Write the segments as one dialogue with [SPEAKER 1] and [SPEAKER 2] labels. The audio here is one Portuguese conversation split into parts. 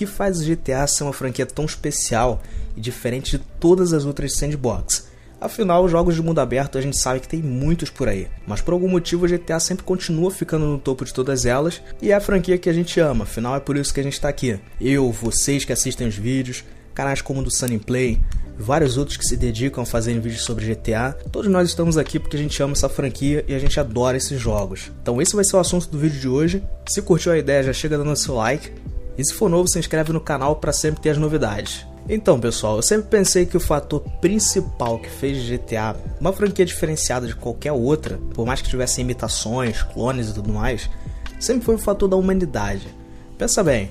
[SPEAKER 1] que faz o GTA ser uma franquia tão especial e diferente de todas as outras sandbox. Afinal, jogos de mundo aberto a gente sabe que tem muitos por aí, mas por algum motivo o GTA sempre continua ficando no topo de todas elas e é a franquia que a gente ama, afinal é por isso que a gente está aqui. Eu, vocês que assistem os vídeos, canais como o do Sunny Play, vários outros que se dedicam a fazer vídeos sobre GTA, todos nós estamos aqui porque a gente ama essa franquia e a gente adora esses jogos. Então esse vai ser o assunto do vídeo de hoje. Se curtiu a ideia, já chega dando seu like. E se for novo, se inscreve no canal para sempre ter as novidades. Então, pessoal, eu sempre pensei que o fator principal que fez GTA uma franquia diferenciada de qualquer outra, por mais que tivesse imitações, clones e tudo mais, sempre foi o fator da humanidade. Pensa bem,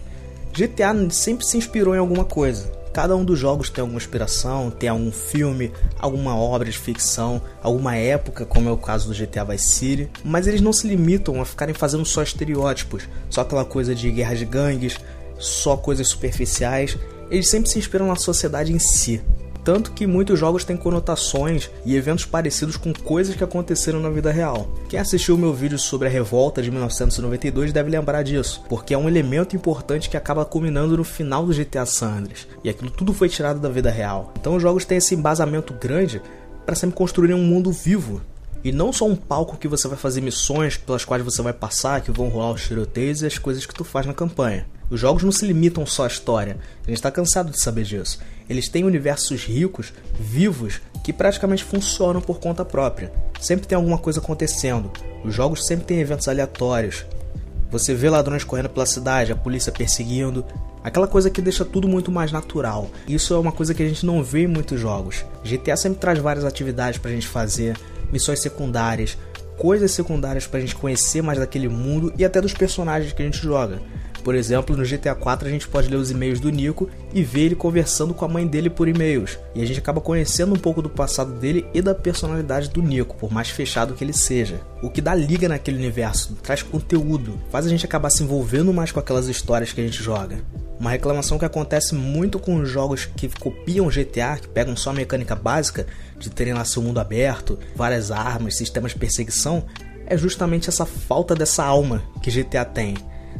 [SPEAKER 1] GTA sempre se inspirou em alguma coisa. Cada um dos jogos tem alguma inspiração, tem algum filme, alguma obra de ficção, alguma época, como é o caso do GTA Vice City, mas eles não se limitam a ficarem fazendo só estereótipos, só aquela coisa de guerra de gangues, só coisas superficiais eles sempre se inspiram na sociedade em si. Tanto que muitos jogos têm conotações e eventos parecidos com coisas que aconteceram na vida real. Quem assistiu o meu vídeo sobre a revolta de 1992 deve lembrar disso, porque é um elemento importante que acaba culminando no final do GTA San Andreas. E aquilo tudo foi tirado da vida real. Então os jogos têm esse embasamento grande para sempre construírem um mundo vivo. E não só um palco que você vai fazer missões pelas quais você vai passar, que vão rolar os tiroteios e as coisas que tu faz na campanha. Os jogos não se limitam só à história, a gente está cansado de saber disso. Eles têm universos ricos, vivos, que praticamente funcionam por conta própria. Sempre tem alguma coisa acontecendo. Os jogos sempre têm eventos aleatórios. Você vê ladrões correndo pela cidade, a polícia perseguindo, aquela coisa que deixa tudo muito mais natural. Isso é uma coisa que a gente não vê em muitos jogos. GTA sempre traz várias atividades pra gente fazer, missões secundárias, coisas secundárias pra gente conhecer mais daquele mundo e até dos personagens que a gente joga. Por exemplo, no GTA 4 a gente pode ler os e-mails do Nico e ver ele conversando com a mãe dele por e-mails. E a gente acaba conhecendo um pouco do passado dele e da personalidade do Nico, por mais fechado que ele seja. O que dá liga naquele universo, traz conteúdo, faz a gente acabar se envolvendo mais com aquelas histórias que a gente joga. Uma reclamação que acontece muito com os jogos que copiam GTA, que pegam só a mecânica básica de terem lá seu mundo aberto, várias armas, sistemas de perseguição, é justamente essa falta dessa alma que GTA tem.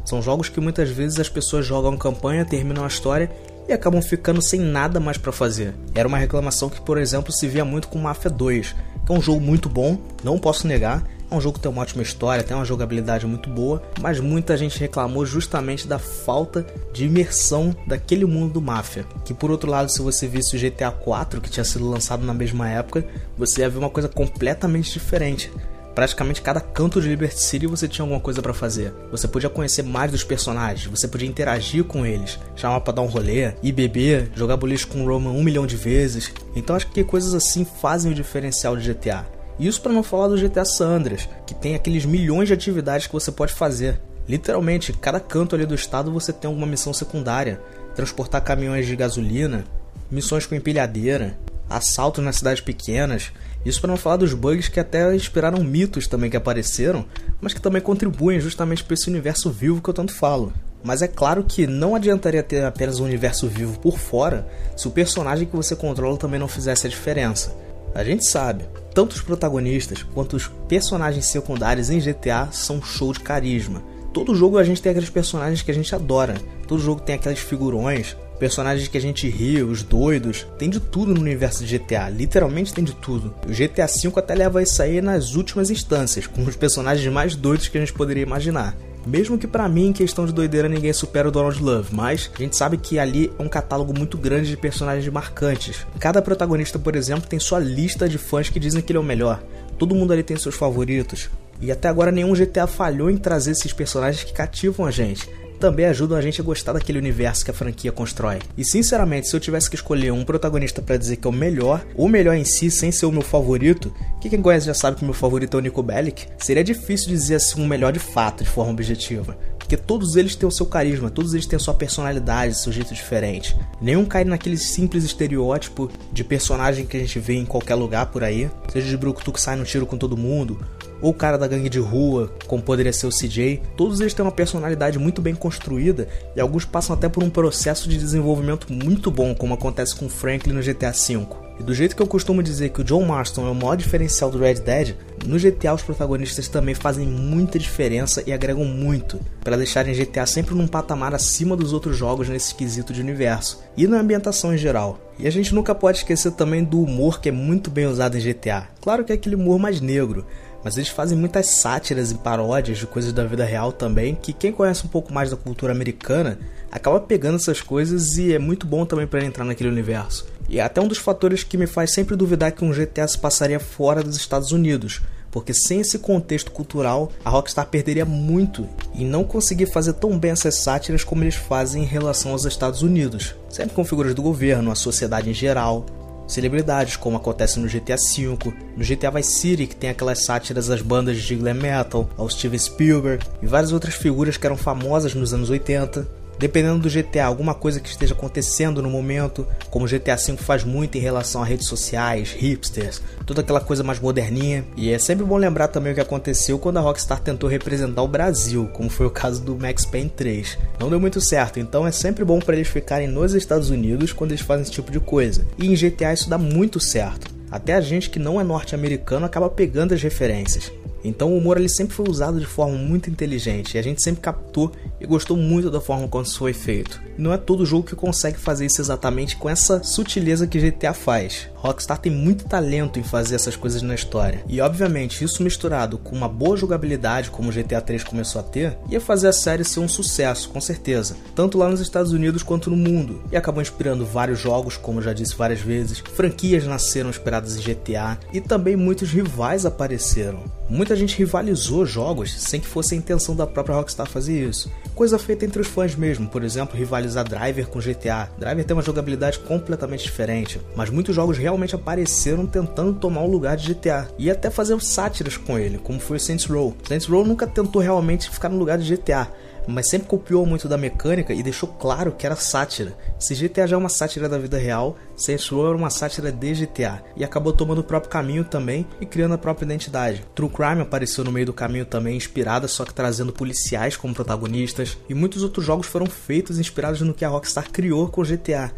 [SPEAKER 1] São jogos que muitas vezes as pessoas jogam campanha, terminam a história e acabam ficando sem nada mais para fazer. Era uma reclamação que, por exemplo, se via muito com Mafia 2, que é um jogo muito bom, não posso negar. É um jogo que tem uma ótima história, tem uma jogabilidade muito boa, mas muita gente reclamou justamente da falta de imersão daquele mundo do Mafia. Que por outro lado, se você visse o GTA 4, que tinha sido lançado na mesma época, você ia ver uma coisa completamente diferente praticamente cada canto de Liberty City você tinha alguma coisa para fazer. Você podia conhecer mais dos personagens, você podia interagir com eles, chamar para dar um rolê, ir beber, jogar boliche com o Roman um milhão de vezes. Então acho que coisas assim fazem o diferencial de GTA. Isso para não falar do GTA San Andreas, que tem aqueles milhões de atividades que você pode fazer. Literalmente, cada canto ali do estado você tem alguma missão secundária. Transportar caminhões de gasolina, missões com empilhadeira, assaltos nas cidades pequenas, isso para não falar dos bugs que até inspiraram mitos também que apareceram, mas que também contribuem justamente para esse universo vivo que eu tanto falo. Mas é claro que não adiantaria ter apenas um universo vivo por fora se o personagem que você controla também não fizesse a diferença. A gente sabe, tanto os protagonistas quanto os personagens secundários em GTA são show de carisma. Todo jogo a gente tem aqueles personagens que a gente adora, todo jogo tem aqueles figurões, personagens que a gente ri, os doidos, tem de tudo no universo de GTA, literalmente tem de tudo. O GTA V até leva isso aí nas últimas instâncias, com os personagens mais doidos que a gente poderia imaginar. Mesmo que para mim, em questão de doideira, ninguém supera o Donald Love, mas a gente sabe que ali é um catálogo muito grande de personagens marcantes. Cada protagonista, por exemplo, tem sua lista de fãs que dizem que ele é o melhor. Todo mundo ali tem seus favoritos. E até agora nenhum GTA falhou em trazer esses personagens que cativam a gente também ajudam a gente a gostar daquele universo que a franquia constrói. E sinceramente, se eu tivesse que escolher um protagonista para dizer que é o melhor, o melhor em si, sem ser o meu favorito, que quem conhece já sabe que meu favorito é o Nico Bellic, seria difícil dizer assim um melhor de fato, de forma objetiva. Porque todos eles têm o seu carisma, todos eles têm a sua personalidade, seu jeito diferente. Nenhum cai naquele simples estereótipo de personagem que a gente vê em qualquer lugar por aí. Seja de Brucutu que sai no tiro com todo mundo, ou o cara da gangue de rua, como poderia ser o CJ, todos eles têm uma personalidade muito bem construída e alguns passam até por um processo de desenvolvimento muito bom, como acontece com Franklin no GTA V. E do jeito que eu costumo dizer que o John Marston é o maior diferencial do Red Dead, no GTA os protagonistas também fazem muita diferença e agregam muito, para deixarem GTA sempre num patamar acima dos outros jogos nesse quesito de universo e na ambientação em geral. E a gente nunca pode esquecer também do humor que é muito bem usado em GTA. Claro que é aquele humor mais negro, mas eles fazem muitas sátiras e paródias de coisas da vida real também, que quem conhece um pouco mais da cultura americana acaba pegando essas coisas e é muito bom também para entrar naquele universo. E é até um dos fatores que me faz sempre duvidar que um GTA se passaria fora dos Estados Unidos, porque sem esse contexto cultural, a Rockstar perderia muito e não conseguir fazer tão bem essas sátiras como eles fazem em relação aos Estados Unidos, sempre com figuras do governo, a sociedade em geral, celebridades, como acontece no GTA V, no GTA Vice City, que tem aquelas sátiras às bandas de glam metal, ao Steven Spielberg e várias outras figuras que eram famosas nos anos 80 dependendo do GTA, alguma coisa que esteja acontecendo no momento, como o GTA V faz muito em relação a redes sociais, hipsters, toda aquela coisa mais moderninha. E é sempre bom lembrar também o que aconteceu quando a Rockstar tentou representar o Brasil, como foi o caso do Max Payne 3. Não deu muito certo, então é sempre bom para eles ficarem nos Estados Unidos quando eles fazem esse tipo de coisa. E em GTA isso dá muito certo. Até a gente que não é norte-americano acaba pegando as referências. Então o humor ele sempre foi usado de forma muito inteligente e a gente sempre captou e gostou muito da forma como isso foi feito. Não é todo jogo que consegue fazer isso exatamente com essa sutileza que GTA faz. Rockstar tem muito talento em fazer essas coisas na história. E obviamente, isso misturado com uma boa jogabilidade como o GTA 3 começou a ter, ia fazer a série ser um sucesso, com certeza, tanto lá nos Estados Unidos quanto no mundo. E acabou inspirando vários jogos, como já disse várias vezes, franquias nasceram inspiradas em GTA e também muitos rivais apareceram. Muita gente rivalizou jogos sem que fosse a intenção da própria Rockstar fazer isso. Coisa feita entre os fãs mesmo, por exemplo, rivalizar Driver com GTA. Driver tem uma jogabilidade completamente diferente, mas muitos jogos realmente apareceram tentando tomar o lugar de GTA e até fazer sátiras com ele, como foi o Saints Row. Saints Row nunca tentou realmente ficar no lugar de GTA, mas sempre copiou muito da mecânica e deixou claro que era sátira. Se GTA já é uma sátira da vida real, Saints Row era uma sátira de GTA e acabou tomando o próprio caminho também e criando a própria identidade. True Crime apareceu no meio do caminho também, inspirada só que trazendo policiais como protagonistas e muitos outros jogos foram feitos inspirados no que a Rockstar criou com GTA.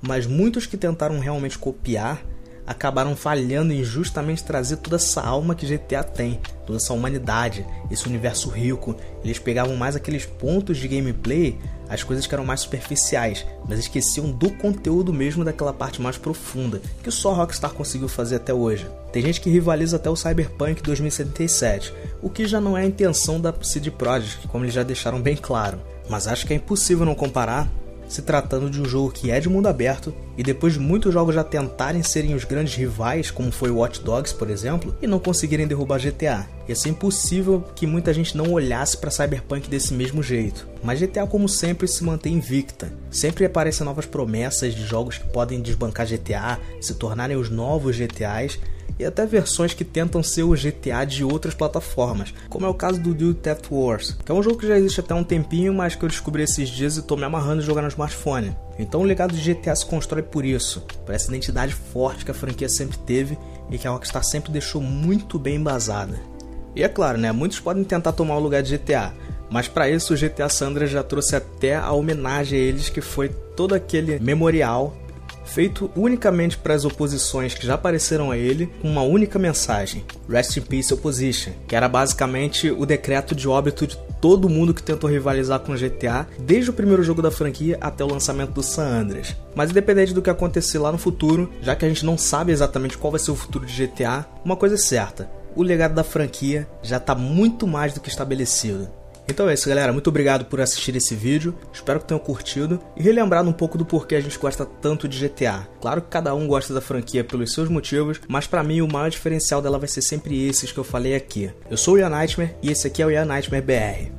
[SPEAKER 1] Mas muitos que tentaram realmente copiar acabaram falhando em justamente trazer toda essa alma que GTA tem, toda essa humanidade, esse universo rico. Eles pegavam mais aqueles pontos de gameplay, as coisas que eram mais superficiais, mas esqueciam do conteúdo mesmo daquela parte mais profunda, que só Rockstar conseguiu fazer até hoje. Tem gente que rivaliza até o Cyberpunk 2077, o que já não é a intenção da CD Projekt, como eles já deixaram bem claro. Mas acho que é impossível não comparar se tratando de um jogo que é de mundo aberto, e depois de muitos jogos já tentarem serem os grandes rivais, como foi Watch Dogs, por exemplo, e não conseguirem derrubar GTA. Ia ser impossível que muita gente não olhasse para Cyberpunk desse mesmo jeito. Mas GTA, como sempre, se mantém invicta. Sempre aparecem novas promessas de jogos que podem desbancar GTA, se tornarem os novos GTAs, e até versões que tentam ser o GTA de outras plataformas, como é o caso do Dude Theft Wars, que é um jogo que já existe até um tempinho, mas que eu descobri esses dias e tô me amarrando em jogar no smartphone. Então o legado de GTA se constrói por isso, por essa identidade forte que a franquia sempre teve e que a Rockstar sempre deixou muito bem embasada. E é claro, né, muitos podem tentar tomar o lugar de GTA, mas para isso o GTA Sandra já trouxe até a homenagem a eles que foi todo aquele memorial feito unicamente para as oposições que já apareceram a ele, com uma única mensagem: Rest in Peace Opposition, que era basicamente o decreto de óbito de todo mundo que tentou rivalizar com GTA, desde o primeiro jogo da franquia até o lançamento do San Andreas. Mas independente do que acontecer lá no futuro, já que a gente não sabe exatamente qual vai ser o futuro de GTA, uma coisa é certa: o legado da franquia já está muito mais do que estabelecido. Então é isso, galera. Muito obrigado por assistir esse vídeo. Espero que tenham curtido e relembrado um pouco do porquê a gente gosta tanto de GTA. Claro que cada um gosta da franquia pelos seus motivos, mas para mim o maior diferencial dela vai ser sempre esses que eu falei aqui. Eu sou o Ian Nightmare e esse aqui é o Ian Nightmare BR.